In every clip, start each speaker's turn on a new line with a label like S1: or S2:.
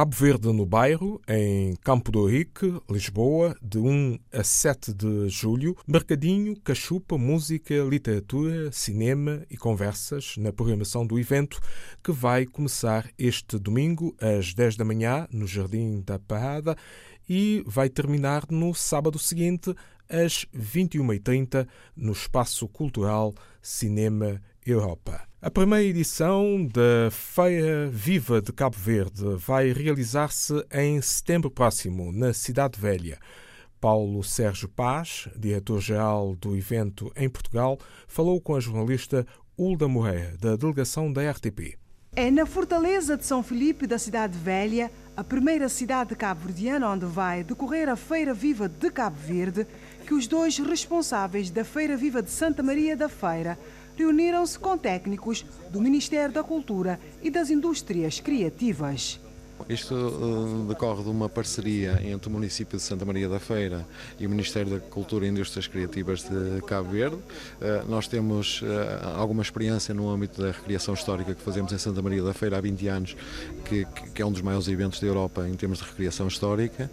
S1: Cabo Verde no Bairro, em Campo do Rique, Lisboa, de 1 a 7 de julho. Mercadinho, cachupa, música, literatura, cinema e conversas na programação do evento que vai começar este domingo às 10 da manhã no Jardim da Parada e vai terminar no sábado seguinte às 21h30 no Espaço Cultural Cinema Europa. A primeira edição da Feira Viva de Cabo Verde vai realizar-se em setembro próximo, na Cidade Velha. Paulo Sérgio Paz, diretor-geral do evento em Portugal, falou com a jornalista Hulda Moreira, da delegação da RTP.
S2: É na Fortaleza de São Filipe da Cidade Velha, a primeira cidade cabo-verdiana onde vai decorrer a Feira Viva de Cabo Verde, que os dois responsáveis da Feira Viva de Santa Maria da Feira reuniram-se com técnicos do Ministério da Cultura e das Indústrias Criativas.
S3: Isto uh, decorre de uma parceria entre o município de Santa Maria da Feira e o Ministério da Cultura e Indústrias Criativas de Cabo Verde. Uh, nós temos uh, alguma experiência no âmbito da recriação histórica que fazemos em Santa Maria da Feira há 20 anos, que, é um dos maiores eventos da Europa em termos de recriação histórica,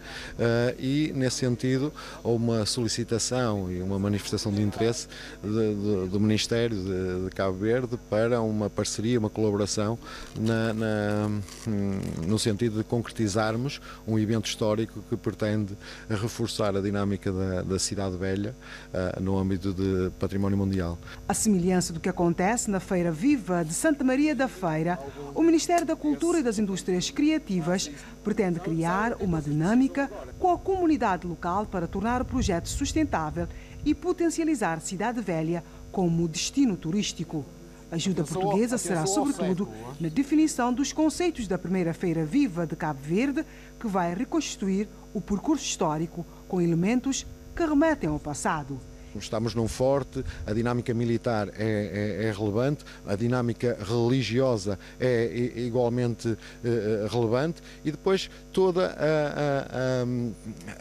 S3: e nesse sentido houve uma solicitação e uma manifestação de interesse do Ministério de, de, Cabo Verde para uma parceria, uma colaboração na, na, hum, no sentido sentido de concretizarmos um evento histórico que pretende reforçar a dinâmica da, da cidade velha uh, no âmbito de património mundial.
S2: A semelhança do que acontece na Feira Viva de Santa Maria da Feira, o Ministério da Cultura e das Indústrias Criativas pretende criar uma dinâmica com a comunidade local para tornar o projeto sustentável e potencializar Cidade Velha como destino turístico. A ajuda portuguesa será, sobretudo, na definição dos conceitos da primeira Feira Viva de Cabo Verde, que vai reconstituir o percurso histórico com elementos que remetem ao passado.
S3: Estamos num forte, a dinâmica militar é, é, é relevante, a dinâmica religiosa é, igualmente é, relevante e depois toda a,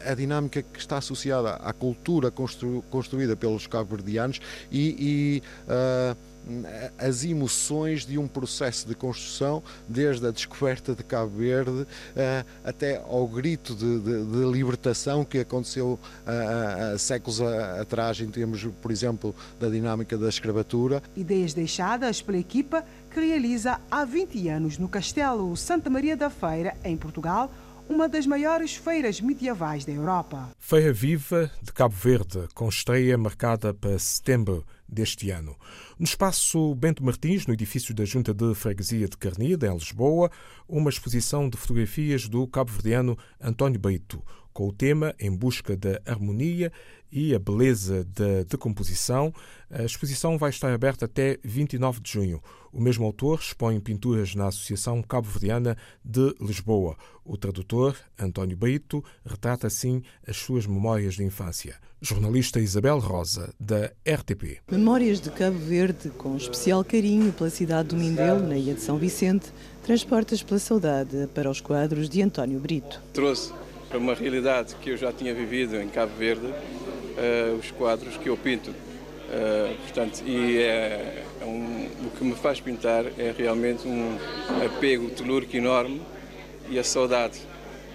S3: a, a, dinâmica que está associada à cultura constru, construída pelos cabo-verdianos e, e uh, as emoções de um processo de construção, desde a descoberta de Cabo Verde uh, até ao grito de, de, de libertação que aconteceu uh, séculos atrás, em termos, por exemplo, da dinâmica da escravatura.
S2: Ideias deixadas pela equipa que realiza há 20 anos no Castelo Santa Maria da Feira, em Portugal, uma das maiores feiras medievais da Europa.
S1: Feira Viva de Cabo Verde, com estreia marcada para setembro deste ano. No espaço Bento Martins, no edifício da Junta de Freguesia de Carnida, em Lisboa, uma exposição de fotografias do cabo-verdiano António Beito, com o tema Em Busca da Harmonia e a Beleza da Decomposição. A exposição vai estar aberta até 29 de junho. O mesmo autor expõe pinturas na Associação Cabo-Verdiana de Lisboa. O tradutor, António Beito, retrata assim as suas memórias de infância. Jornalista Isabel Rosa, da RTP.
S4: Memórias de Cabo Verde, com especial carinho pela cidade do Mindelo, na Ilha de São Vicente, transportas pela saudade para os quadros de António Brito.
S5: Trouxe para uma realidade que eu já tinha vivido em Cabo Verde, uh, os quadros que eu pinto. Uh, portanto, e é, é um, o que me faz pintar é realmente um apego telúrico enorme e a saudade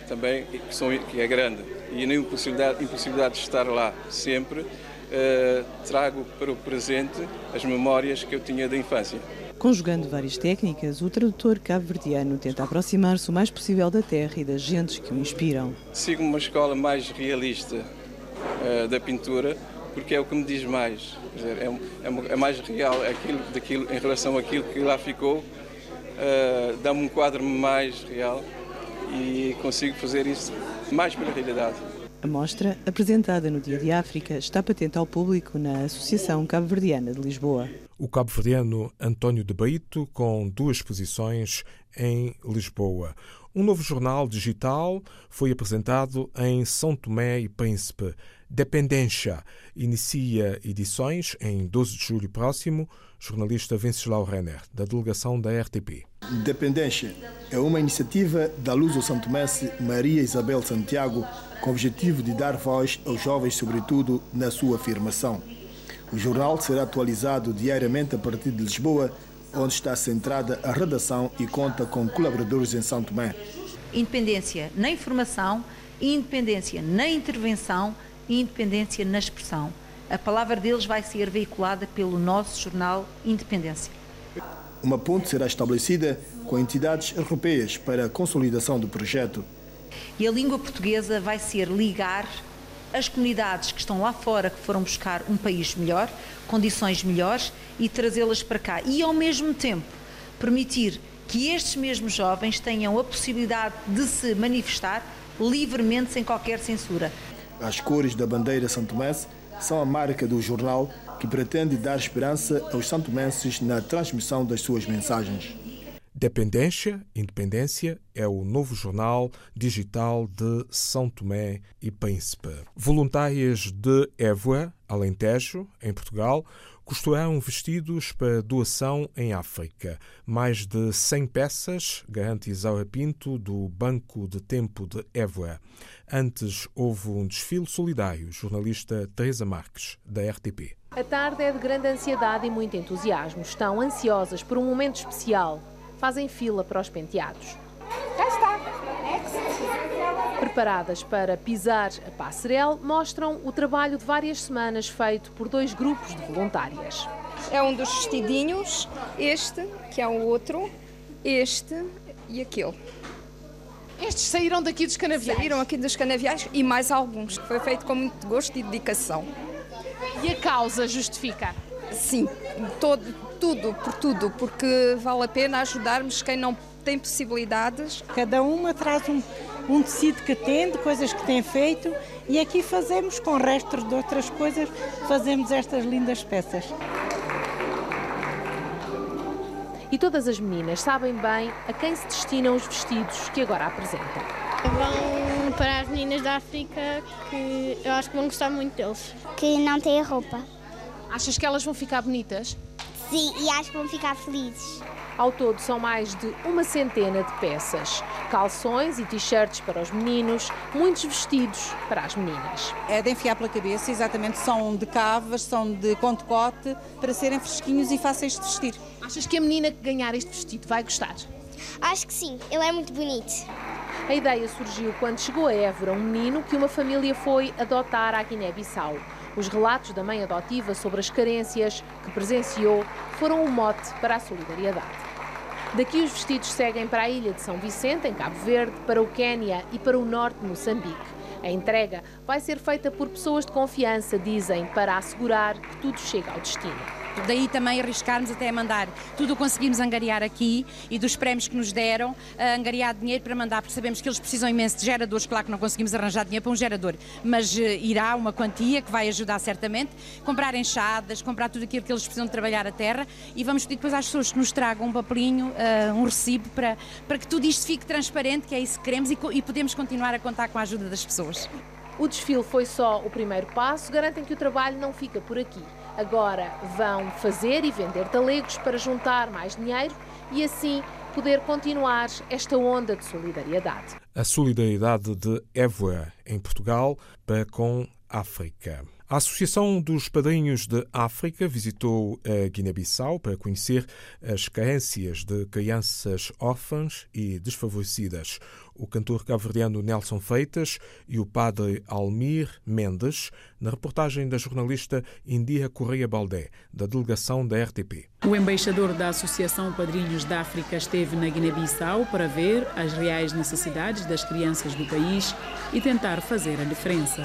S5: também, que, são, que é grande. E a impossibilidade, impossibilidade de estar lá sempre, uh, trago para o presente as memórias que eu tinha da infância.
S4: Conjugando várias técnicas, o tradutor cabo-verdiano tenta aproximar-se o mais possível da terra e das gentes que o inspiram.
S5: Sigo uma escola mais realista uh, da pintura, porque é o que me diz mais. Dizer, é, é, é, mais real aquilo, daquilo, em relação àquilo que lá ficou. Uh, Dá-me um quadro mais real e consigo fazer isso mais pela realidade.
S4: A mostra, apresentada no Dia de África, está patente ao público na Associação Cabo-Verdiana de Lisboa.
S1: O cabo-verdiano António de Beito, com duas exposições em Lisboa. Um novo jornal digital foi apresentado em São Tomé e Príncipe. Dependência inicia edições em 12 de julho próximo. Jornalista Venceslau Renner, da delegação da RTP.
S6: Dependência é uma iniciativa da Luso Santomense Maria Isabel Santiago com o objetivo de dar voz aos jovens, sobretudo na sua afirmação. O jornal será atualizado diariamente a partir de Lisboa, onde está centrada a redação e conta com colaboradores em São Tomé.
S7: independência na informação, independência na intervenção e independência na expressão. A palavra deles vai ser veiculada pelo nosso jornal Independência.
S6: Uma ponte será estabelecida com entidades europeias para a consolidação do projeto.
S7: E a língua portuguesa vai ser ligar as comunidades que estão lá fora, que foram buscar um país melhor, condições melhores e trazê-las para cá. E ao mesmo tempo permitir que estes mesmos jovens tenham a possibilidade de se manifestar livremente, sem qualquer censura.
S6: As cores da bandeira santomense são a marca do jornal que pretende dar esperança aos santomenses na transmissão das suas mensagens.
S1: Dependência, Independência é o novo jornal digital de São Tomé e Príncipe. Voluntárias de Évora, Alentejo, em Portugal, costuraram vestidos para doação em África. Mais de 100 peças, garante Isaura Pinto, do Banco de Tempo de Évora. Antes houve um desfile solidário, jornalista Teresa Marques, da RTP.
S8: A tarde é de grande ansiedade e muito entusiasmo. Estão ansiosas por um momento especial. Fazem fila para os penteados.
S9: Já está.
S8: Preparadas para pisar a passarela, mostram o trabalho de várias semanas feito por dois grupos de voluntárias.
S9: É um dos vestidinhos, este, que é o outro, este e aquele.
S10: Estes saíram daqui dos canaviais?
S9: Saíram aqui dos canaviais e mais alguns. Foi feito com muito gosto e dedicação.
S10: E a causa justifica?
S9: Sim, todo, tudo, por tudo, porque vale a pena ajudarmos quem não tem possibilidades.
S11: Cada uma traz um, um tecido que tem, de coisas que tem feito, e aqui fazemos com restos de outras coisas, fazemos estas lindas peças.
S8: E todas as meninas sabem bem a quem se destinam os vestidos que agora apresentam.
S12: Vão para as meninas da África que eu acho que vão gostar muito deles.
S13: Que não têm roupa.
S10: Achas que elas vão ficar bonitas?
S13: Sim, e acho que vão ficar felizes.
S8: Ao todo são mais de uma centena de peças. Calções e t-shirts para os meninos, muitos vestidos para as meninas.
S14: É de enfiar pela cabeça, exatamente, são de cavas, são de conte-cote, para serem fresquinhos e fáceis de vestir.
S10: Achas que a menina que ganhar este vestido vai gostar?
S13: Acho que sim, ele é muito bonito.
S8: A ideia surgiu quando chegou a Évora um menino que uma família foi adotar à Guiné-Bissau. Os relatos da mãe adotiva sobre as carências que presenciou foram o mote para a solidariedade. Daqui os vestidos seguem para a ilha de São Vicente, em Cabo Verde, para o Quênia e para o norte de Moçambique. A entrega vai ser feita por pessoas de confiança, dizem, para assegurar que tudo chega ao destino.
S15: Daí também arriscarmos até a mandar tudo o conseguimos angariar aqui e dos prémios que nos deram, angariar dinheiro para mandar, porque sabemos que eles precisam imenso de geradores, claro que não conseguimos arranjar dinheiro para um gerador, mas uh, irá uma quantia que vai ajudar certamente, comprar enxadas, comprar tudo aquilo que eles precisam de trabalhar a terra e vamos pedir depois às pessoas que nos tragam um papelinho, uh, um recibo, para, para que tudo isto fique transparente, que é isso que queremos e, e podemos continuar a contar com a ajuda das pessoas.
S8: O desfile foi só o primeiro passo, garantem que o trabalho não fica por aqui. Agora vão fazer e vender talegos para juntar mais dinheiro e assim poder continuar esta onda de solidariedade.
S1: A solidariedade de Évora, em Portugal, para com África. A Associação dos Padrinhos de África visitou a Guiné-Bissau para conhecer as carências de crianças órfãs e desfavorecidas. O cantor cabo-verdiano Nelson Feitas e o padre Almir Mendes, na reportagem da jornalista Indira Correia Baldé, da delegação da RTP.
S16: O embaixador da Associação Padrinhos da África esteve na Guiné-Bissau para ver as reais necessidades das crianças do país e tentar fazer a diferença.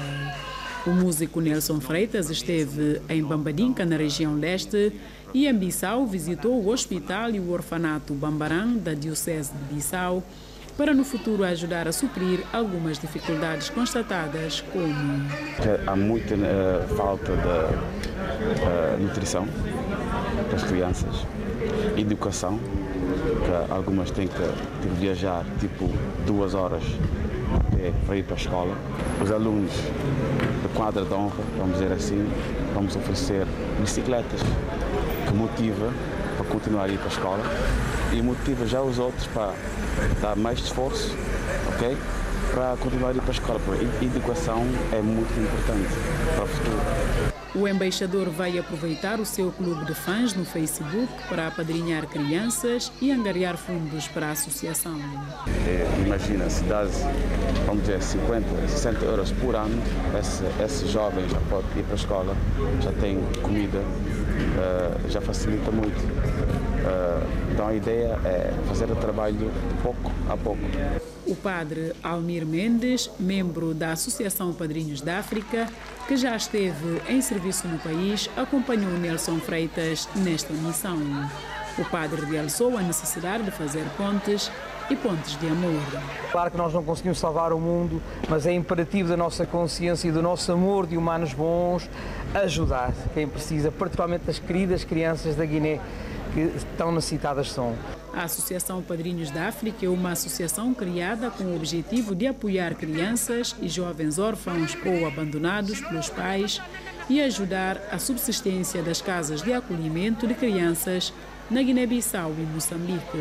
S16: O músico Nelson Freitas esteve em Bambadinca, na região leste, e em Bissau visitou o hospital e o orfanato Bambarã, da Diocese de Bissau, para no futuro ajudar a suprir algumas dificuldades constatadas, como
S17: há muita uh, falta de uh, nutrição para as crianças, educação, que algumas têm que, têm que viajar tipo duas horas para ir para a escola. Os alunos da quadra de honra, vamos dizer assim, vamos oferecer bicicletas que motiva para continuar a ir para a escola e motiva já os outros para dar mais esforço, ok? Para continuar a ir para a escola, porque a educação é muito importante para o futuro.
S16: O embaixador vai aproveitar o seu clube de fãs no Facebook para apadrinhar crianças e angariar fundos para a associação.
S17: É, imagina, se dá, vamos dizer, 50, 60 euros por ano, esse, esse jovem já pode ir para a escola, já tem comida, uh, já facilita muito. Uh, então a ideia é fazer o trabalho pouco a pouco.
S16: O padre Almir Mendes, membro da Associação Padrinhos da África, que já esteve em serviço no país, acompanhou Nelson Freitas nesta missão. O padre realçou a necessidade de fazer pontes e pontes de amor.
S18: Claro que nós não conseguimos salvar o mundo, mas é imperativo da nossa consciência e do nosso amor de humanos bons ajudar quem precisa, particularmente as queridas crianças da Guiné que tão necessitadas são.
S16: A Associação Padrinhos da África é uma associação criada com o objetivo de apoiar crianças e jovens órfãos ou abandonados pelos pais e ajudar a subsistência das casas de acolhimento de crianças na Guiné-Bissau e Moçambique.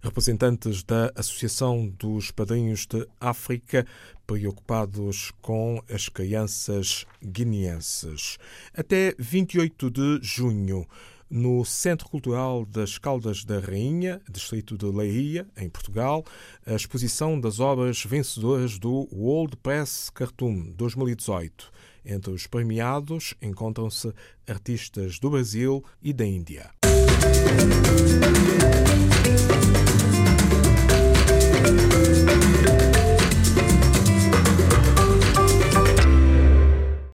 S1: Representantes da Associação dos Padrinhos de África preocupados com as crianças guineenses. Até 28 de junho, no Centro Cultural das Caldas da Rainha, distrito de Leiria, em Portugal, a exposição das obras vencedoras do World Press Cartoon 2018. Entre os premiados encontram-se artistas do Brasil e da Índia.